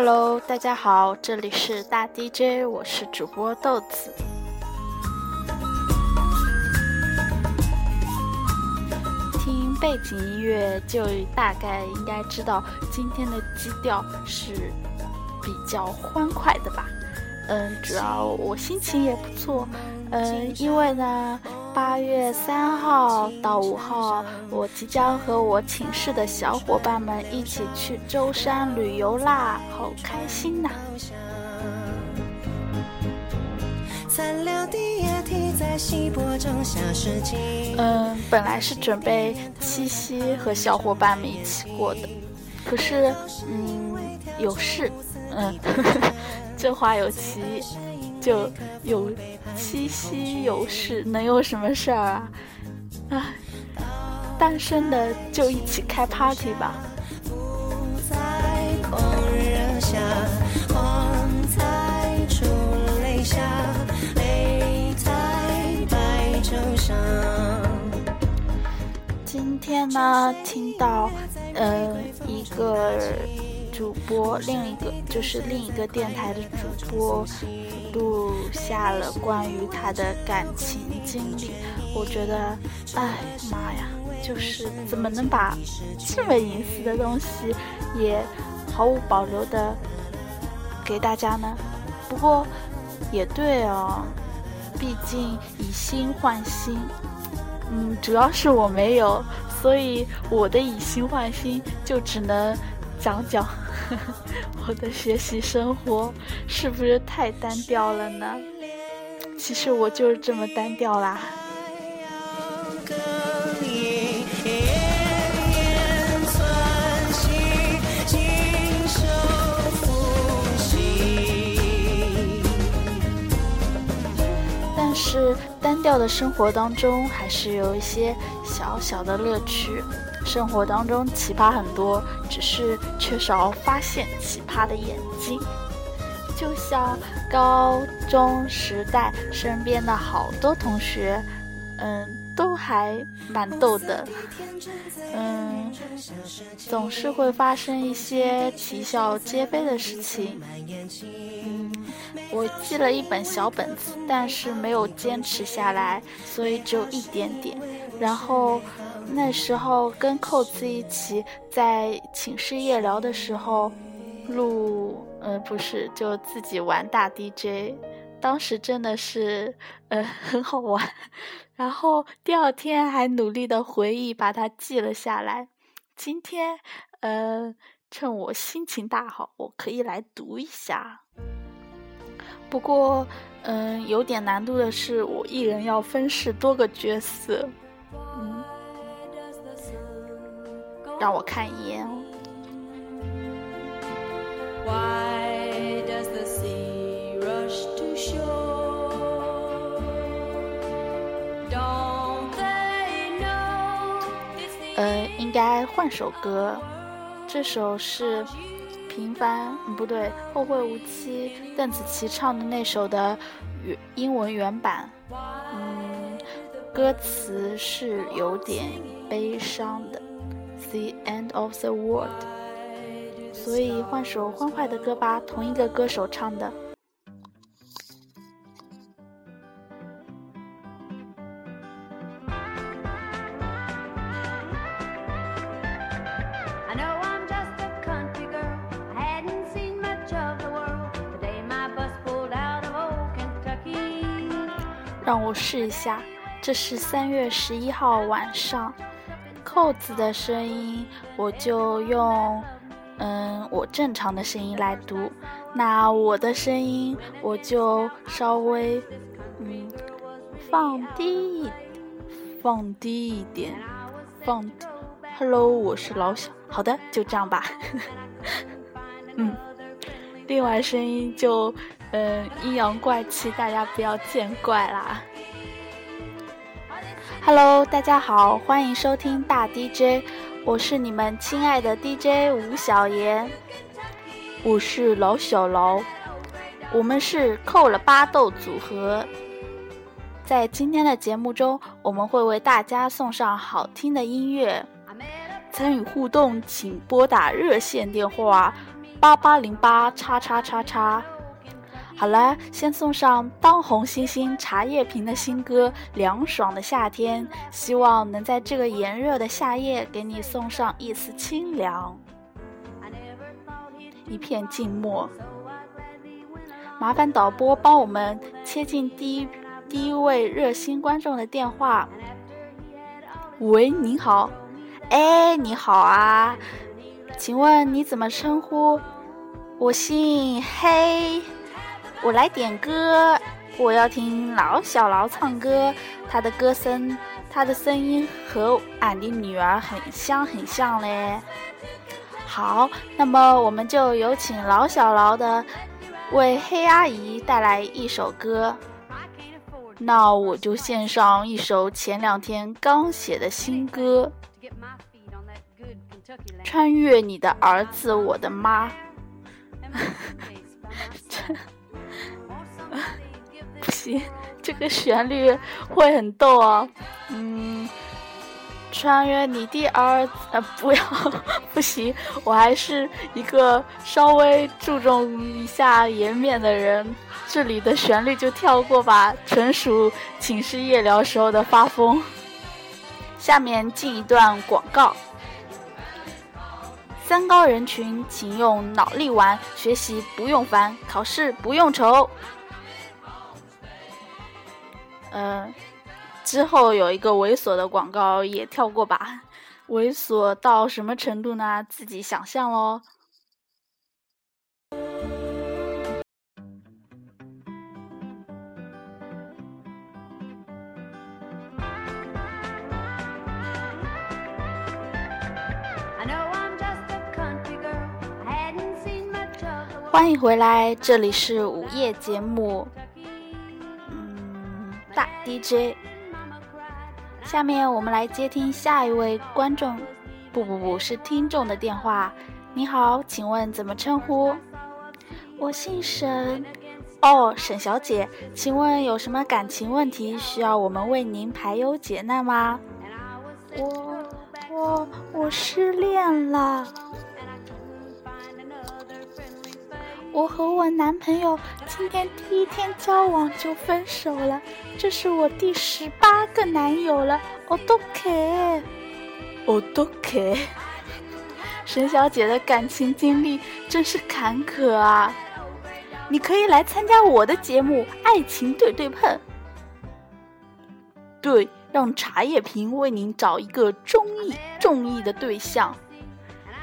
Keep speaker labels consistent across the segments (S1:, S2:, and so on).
S1: Hello，大家好，这里是大 DJ，我是主播豆子。听背景音乐就大概应该知道今天的基调是比较欢快的吧。嗯，主要我心情也不错。嗯，因为呢，八月三号到五号，我即将和我寝室的小伙伴们一起去舟山旅游啦，好开心呐！嗯，本来是准备七夕和小伙伴们一起过的，可是，嗯，有事，嗯。这话有其就有七夕有事，能有什么事儿啊？啊，单身的就一起开 party 吧。今天呢，听到嗯一个。主播另一个就是另一个电台的主播录下了关于他的感情经历，我觉得，哎妈呀，就是怎么能把这么隐私的东西也毫无保留的给大家呢？不过也对哦，毕竟以心换心，嗯，主要是我没有，所以我的以心换心就只能讲讲。我的学习生活是不是太单调了呢？其实我就是这么单调啦。但是单调的生活当中，还是有一些小小的乐趣。生活当中奇葩很多，只是缺少发现奇葩的眼睛。就像高中时代身边的好多同学，嗯，都还蛮逗的，嗯，总是会发生一些啼笑皆非的事情。嗯，我记了一本小本子，但是没有坚持下来，所以只有一点点。然后。那时候跟扣子一起在寝室夜聊的时候录，呃，不是，就自己玩大 DJ，当时真的是呃 很好玩。然后第二天还努力的回忆，把它记了下来。今天，呃，趁我心情大好，我可以来读一下。不过，嗯，有点难度的是，我一人要分饰多个角色。嗯让我看一眼。呃，应该换首歌。这首是平凡，不对，后会无期，邓紫棋唱的那首的原英文原版。嗯，歌词是有点悲伤的。The end of the world，所以换首欢快的歌吧，同一个歌手唱的。让我试一下，这是三月十一号晚上。扣子的声音，我就用，嗯，我正常的声音来读。那我的声音，我就稍微，嗯，放低一，放低一点，放。Hello，我是老小。好的，就这样吧。嗯，另外声音就，嗯，阴阳怪气，大家不要见怪啦。Hello，大家好，欢迎收听大 DJ，我是你们亲爱的 DJ 吴小言，我是老小劳，我们是扣了巴豆组合。在今天的节目中，我们会为大家送上好听的音乐。参与互动，请拨打热线电话八八零八叉叉叉叉。好了，先送上当红新星茶叶瓶的新歌《凉爽的夏天》，希望能在这个炎热的夏夜给你送上一丝清凉。一片静默，麻烦导播帮我们切进第一第一位热心观众的电话。喂，您好，哎，你好啊，请问你怎么称呼？我姓黑。我来点歌，我要听老小劳唱歌，他的歌声，他的声音和俺的女儿很像很像嘞。好，那么我们就有请老小劳的为黑阿姨带来一首歌。那我就献上一首前两天刚写的新歌，《穿越你的儿子，我的妈》。不行，这个旋律会很逗哦。嗯，穿越你的儿子，呃，不要，不行，我还是一个稍微注重一下颜面的人。这里的旋律就跳过吧，纯属寝室夜聊时候的发疯。下面进一段广告：三高人群，请用脑力玩，学习不用烦，考试不用愁。嗯，之后有一个猥琐的广告也跳过吧，猥琐到什么程度呢？自己想象喽。欢迎回来，这里是午夜节目。大 DJ，下面我们来接听下一位观众，不不不是听众的电话。你好，请问怎么称呼？我姓沈。哦，沈小姐，请问有什么感情问题需要我们为您排忧解难吗？我我我失恋了。我和我男朋友今天第一天交往就分手了，这是我第十八个男友了。我都可，我都可。沈小姐的感情经历真是坎坷啊！你可以来参加我的节目《爱情对对碰》，对，让茶叶瓶为您找一个中意、中意的对象。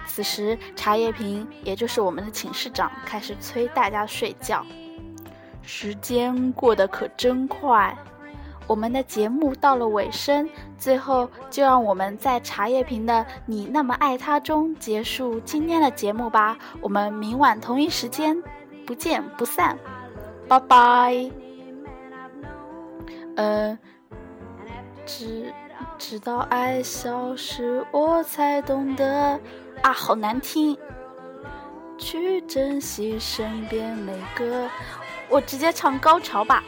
S1: 此时，茶叶瓶，也就是我们的寝室长，开始催大家睡觉。时间过得可真快，我们的节目到了尾声，最后就让我们在茶叶瓶的“你那么爱他”中结束今天的节目吧。我们明晚同一时间不见不散，拜拜。呃，直直到爱消失，我才懂得。啊，好难听！去珍惜身边每个，我直接唱高潮吧。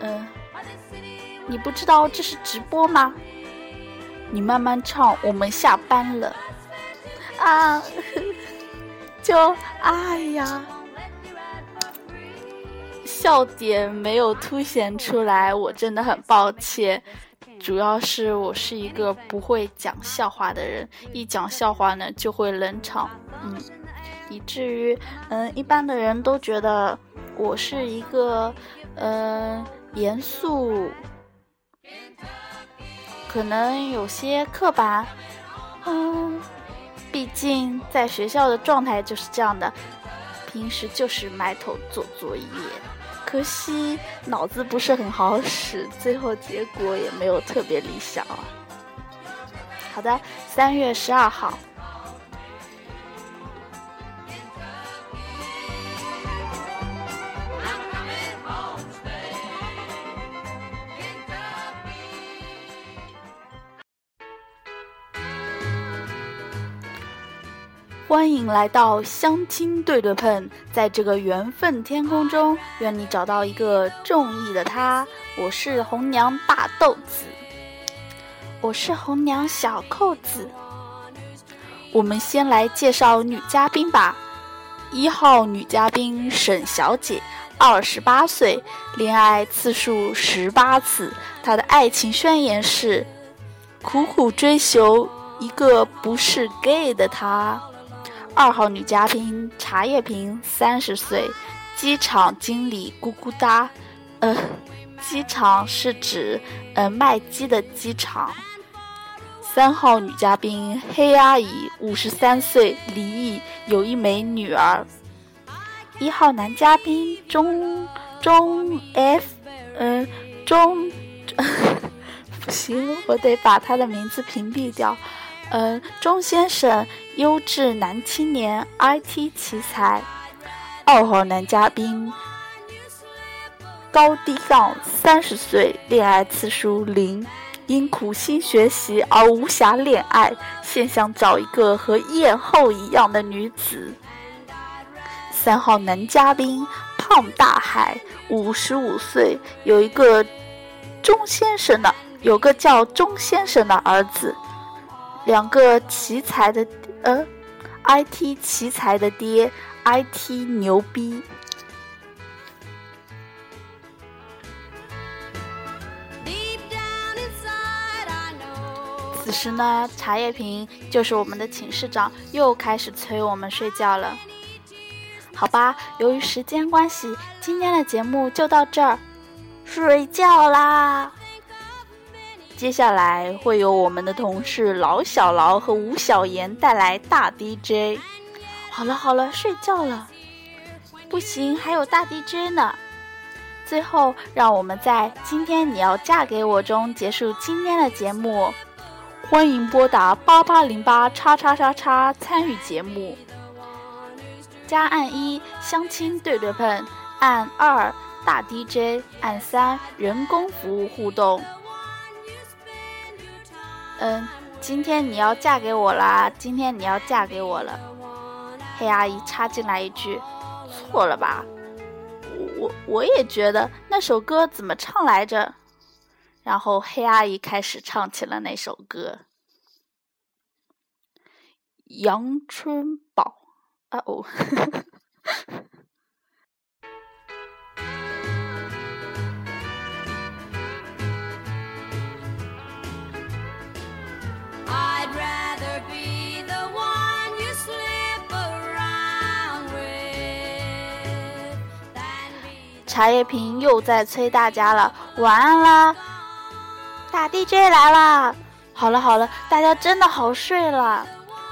S1: 嗯，你不知道这是直播吗？你慢慢唱，我们下班了。啊，就哎呀，笑点没有凸显出来，我真的很抱歉。主要是我是一个不会讲笑话的人，一讲笑话呢就会冷场，嗯，以至于嗯一般的人都觉得我是一个嗯严肃，可能有些刻板，嗯，毕竟在学校的状态就是这样的，平时就是埋头做作业。可惜脑子不是很好使，最后结果也没有特别理想啊。好的，三月十二号。欢迎来到相亲对对碰，在这个缘分天空中，愿你找到一个中意的他。我是红娘大豆子，我是红娘小扣子。我们先来介绍女嘉宾吧。一号女嘉宾沈小姐，二十八岁，恋爱次数十八次，她的爱情宣言是：苦苦追求一个不是 gay 的他。二号女嘉宾茶叶瓶，三十岁，机场经理，咕咕哒。呃，机场是指呃卖鸡的机场。三号女嘉宾黑阿姨，五十三岁，离异，有一枚女儿。一号男嘉宾中中 F，嗯，中，不行，我得把他的名字屏蔽掉。嗯，钟先生，优质男青年，IT 奇才。二号男嘉宾高低杠，三十岁，恋爱次数零。因苦心学习而无暇恋爱，现想找一个和艳后一样的女子。三号男嘉宾胖大海，五十五岁，有一个钟先生的，有个叫钟先生的儿子，两个奇才的，呃，IT 奇才的爹，IT 牛逼。此时呢，茶叶瓶就是我们的寝室长，又开始催我们睡觉了。好吧，由于时间关系，今天的节目就到这儿，睡觉啦。接下来会由我们的同事老小劳和吴小妍带来大 DJ。好了好了，睡觉了。不行，还有大 DJ 呢。最后，让我们在“今天你要嫁给我”中结束今天的节目。欢迎拨打八八零八叉叉叉叉参与节目，加按一相亲对对碰，按二大 DJ，按三人工服务互动。嗯，今天你要嫁给我啦！今天你要嫁给我了。黑阿姨插进来一句：“错了吧？我我也觉得那首歌怎么唱来着？”然后黑阿姨开始唱起了那首歌，《阳春宝》啊哦。呵 呵茶叶瓶又在催大家了，晚安啦！大 DJ 来啦！好了好了，大家真的好睡了。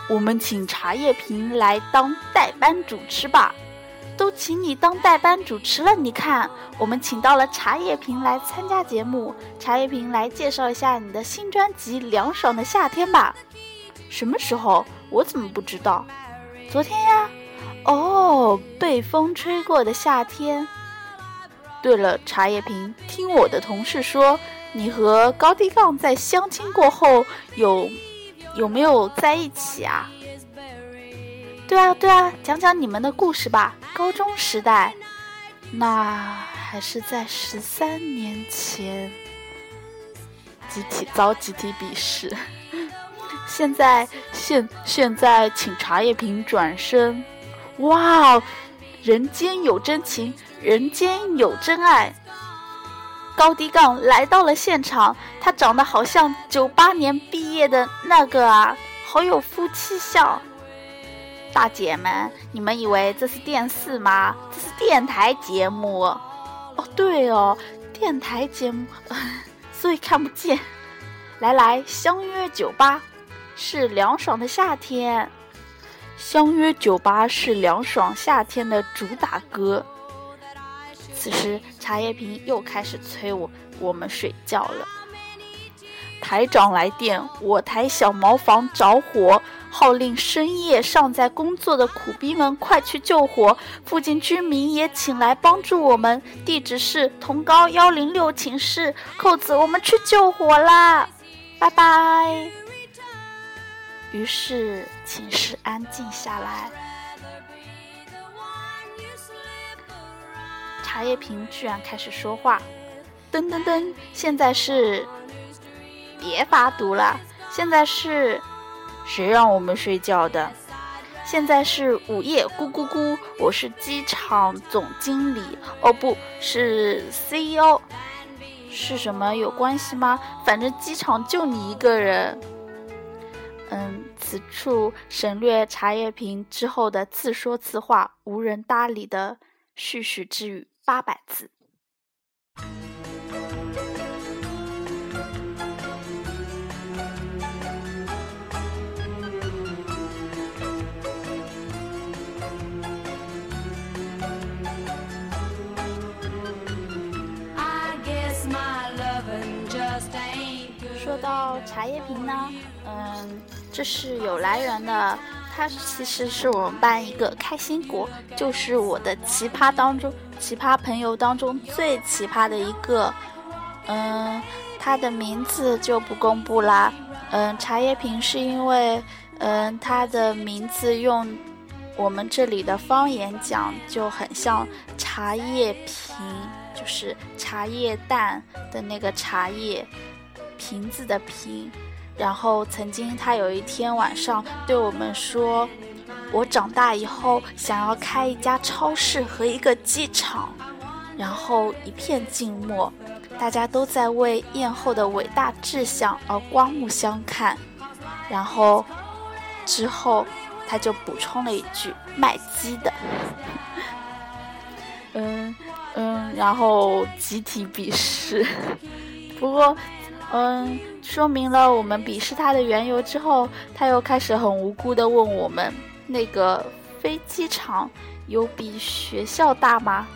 S1: 我们请茶叶瓶来当代班主持吧。都请你当代班主持了，你看，我们请到了茶叶瓶来参加节目。茶叶瓶来介绍一下你的新专辑《凉爽的夏天》吧。什么时候？我怎么不知道？昨天呀。哦，被风吹过的夏天。对了，茶叶萍，听我的同事说。你和高低杠在相亲过后有有没有在一起啊？对啊对啊，讲讲你们的故事吧。高中时代，那还是在十三年前，集体遭集体鄙视。现在现现在请茶叶萍转身，哇，人间有真情，人间有真爱。高低杠来到了现场，他长得好像九八年毕业的那个啊，好有夫妻相。大姐们，你们以为这是电视吗？这是电台节目。哦，对哦，电台节目，所以看不见。来来，相约酒吧，是凉爽的夏天。相约酒吧是凉爽夏天的主打歌。此时，茶叶瓶又开始催我，我们睡觉了。台长来电，我台小茅房着火，号令深夜尚在工作的苦逼们快去救火。附近居民也请来帮助我们，地址是同高幺零六寝室。扣子，我们去救火啦！拜拜。于是寝室安静下来。茶叶瓶居然开始说话，噔噔噔！现在是，别发毒了。现在是，谁让我们睡觉的？现在是午夜，咕咕咕，我是机场总经理，哦，不是 CEO，是什么有关系吗？反正机场就你一个人。嗯，此处省略茶叶瓶之后的自说自话、无人搭理的絮絮之语八百字。说到茶叶瓶呢，嗯，这是有来源的。它其实是我们班一个开心果，就是我的奇葩当中，奇葩朋友当中最奇葩的一个。嗯，他的名字就不公布啦。嗯，茶叶瓶是因为，嗯，他的名字用我们这里的方言讲就很像茶叶瓶，就是茶叶蛋的那个茶叶。瓶子的瓶，然后曾经他有一天晚上对我们说：“我长大以后想要开一家超市和一个机场。”然后一片静默，大家都在为艳后的伟大志向而刮目相看。然后之后他就补充了一句：“卖鸡的。”嗯嗯，然后集体鄙视。不过。嗯，说明了我们鄙视他的缘由之后，他又开始很无辜的问我们：“那个飞机场有比学校大吗？”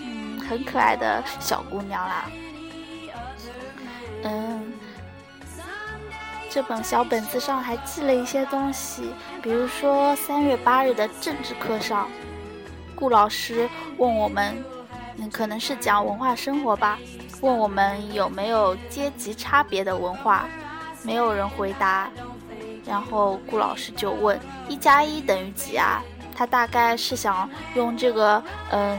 S1: 嗯，很可爱的小姑娘啦。嗯，这本小本子上还记了一些东西，比如说三月八日的政治课上，顾老师问我们，嗯，可能是讲文化生活吧。问我们有没有阶级差别的文化，没有人回答。然后顾老师就问：“一加一等于几啊？”他大概是想用这个嗯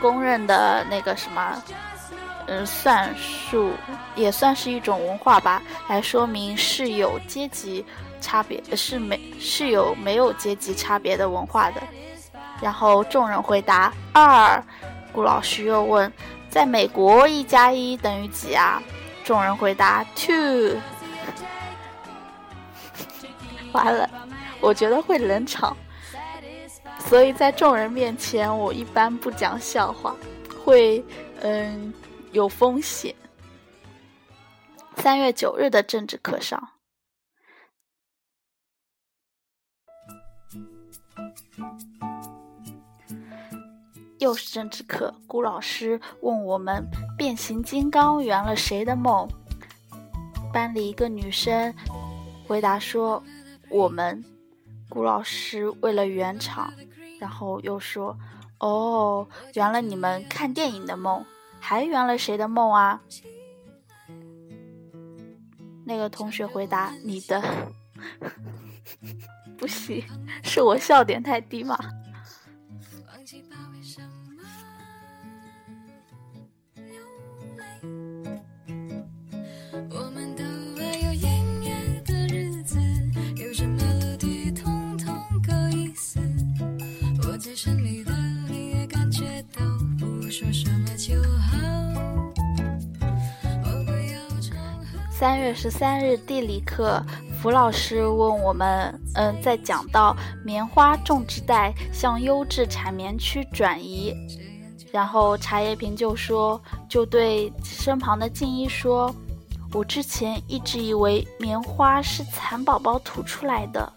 S1: 公认的那个什么嗯算术，也算是一种文化吧，来说明是有阶级差别，是没是有没有阶级差别的文化的。然后众人回答二。顾老师又问。在美国，一加一等于几啊？众人回答：two。完了，我觉得会冷场，所以在众人面前，我一般不讲笑话，会嗯有风险。三月九日的政治课上。又是政治课，顾老师问我们：“变形金刚圆了谁的梦？”班里一个女生回答说：“我们。”顾老师为了圆场，然后又说：“哦，圆了你们看电影的梦，还圆了谁的梦啊？”那个同学回答：“你的。”不行，是我笑点太低吗？三月十三日地理课，符老师问我们：“嗯，在讲到棉花种植带向优质产棉区转移，然后茶叶瓶就说，就对身旁的静一说，我之前一直以为棉花是蚕宝宝吐出来的。”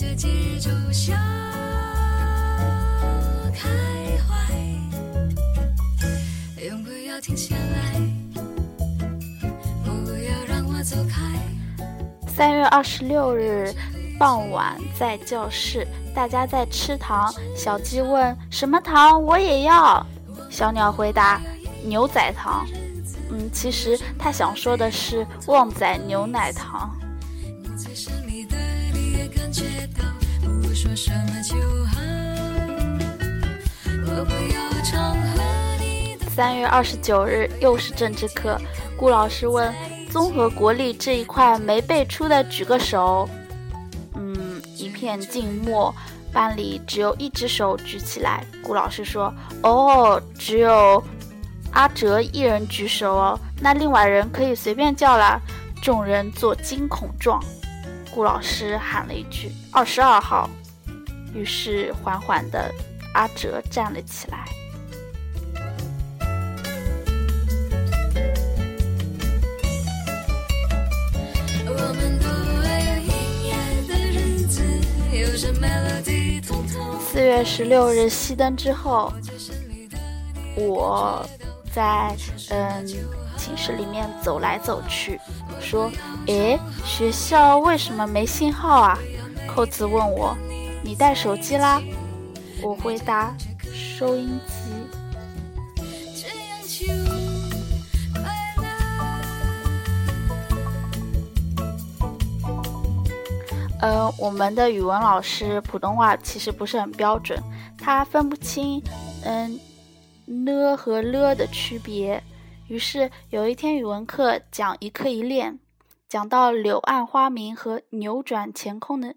S1: 这节奏下开怀，永不要停下来，不要让我走开。三月二十六日傍晚，在教室，大家在吃糖。小鸡问：“什么糖？我也要。”小鸟回答：“牛仔糖。”嗯，其实他想说的是旺仔牛奶糖。三月二十九日又是政治课，顾老师问：“综合国力这一块没背出的举个手。”嗯，一片静默，班里只有一只手举起来。顾老师说：“哦，只有阿哲一人举手哦，那另外人可以随便叫啦。”众人做惊恐状。顾老师喊了一句：“二十二号。”于是缓缓的，阿哲站了起来。四月十六日熄灯之后，我在嗯寝室里面走来走去，说：“诶，学校为什么没信号啊？”扣子问我：“你带手机啦？”我回答：“收音机。”呃，我们的语文老师普通话其实不是很标准，他分不清嗯呢和了的区别。于是有一天语文课讲一课一练，讲到柳暗花明和扭转乾坤的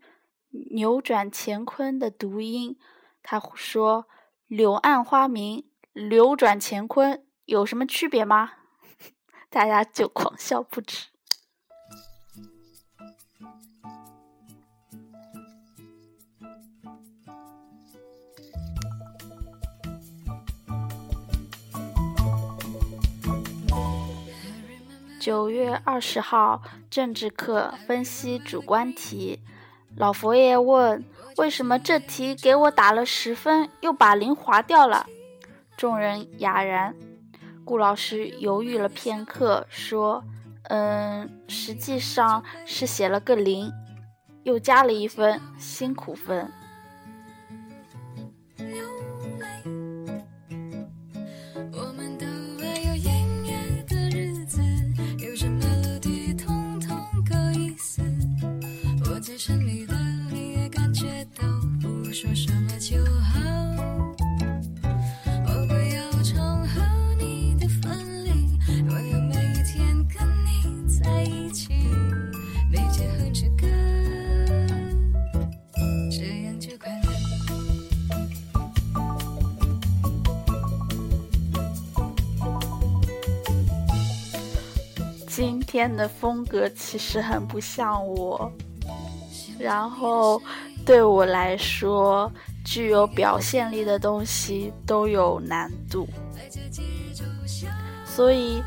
S1: 扭转乾坤的读音，他说柳暗花明、扭转乾坤有什么区别吗？大家就狂笑不止。九月二十号，政治课分析主观题。老佛爷问：“为什么这题给我打了十分，又把零划掉了？”众人哑然。顾老师犹豫了片刻，说：“嗯，实际上是写了个零，又加了一分辛苦分。”今天的风格其实很不像我，然后对我来说，具有表现力的东西都有难度，所以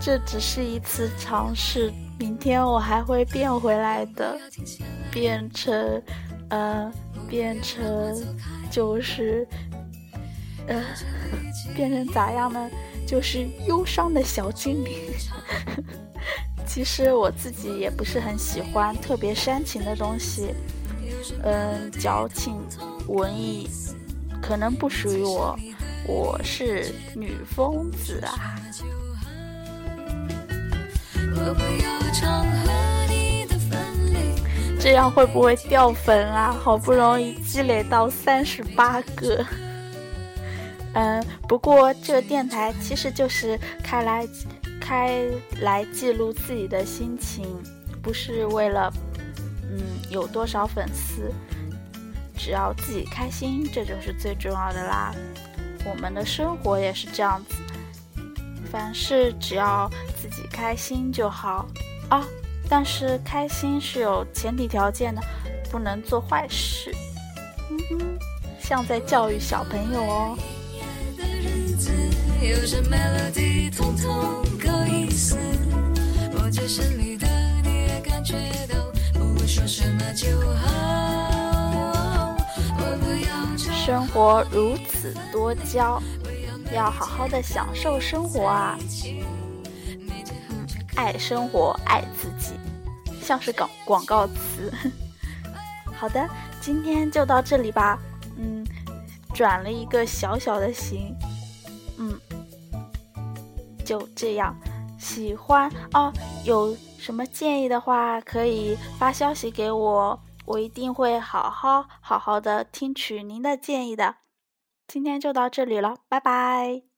S1: 这只是一次尝试。明天我还会变回来的，变成，呃，变成，就是，呃，变成咋样呢？就是忧伤的小精灵。其实我自己也不是很喜欢特别煽情的东西，嗯，矫情、文艺，可能不属于我。我是女疯子啊。这样会不会掉粉啊？好不容易积累到三十八个。嗯，不过这个电台其实就是开来开来记录自己的心情，不是为了嗯有多少粉丝，只要自己开心，这就是最重要的啦。我们的生活也是这样子，凡事只要自己开心就好啊。但是开心是有前提条件的，不能做坏事。嗯哼，像在教育小朋友哦。生活如此多娇，要好好的享受生活啊！嗯，爱生活，爱自己，像是广广告词。好的，今天就到这里吧。嗯，转了一个小小的形。就这样。喜欢哦，有什么建议的话，可以发消息给我，我一定会好好好好的听取您的建议的。今天就到这里了，拜拜。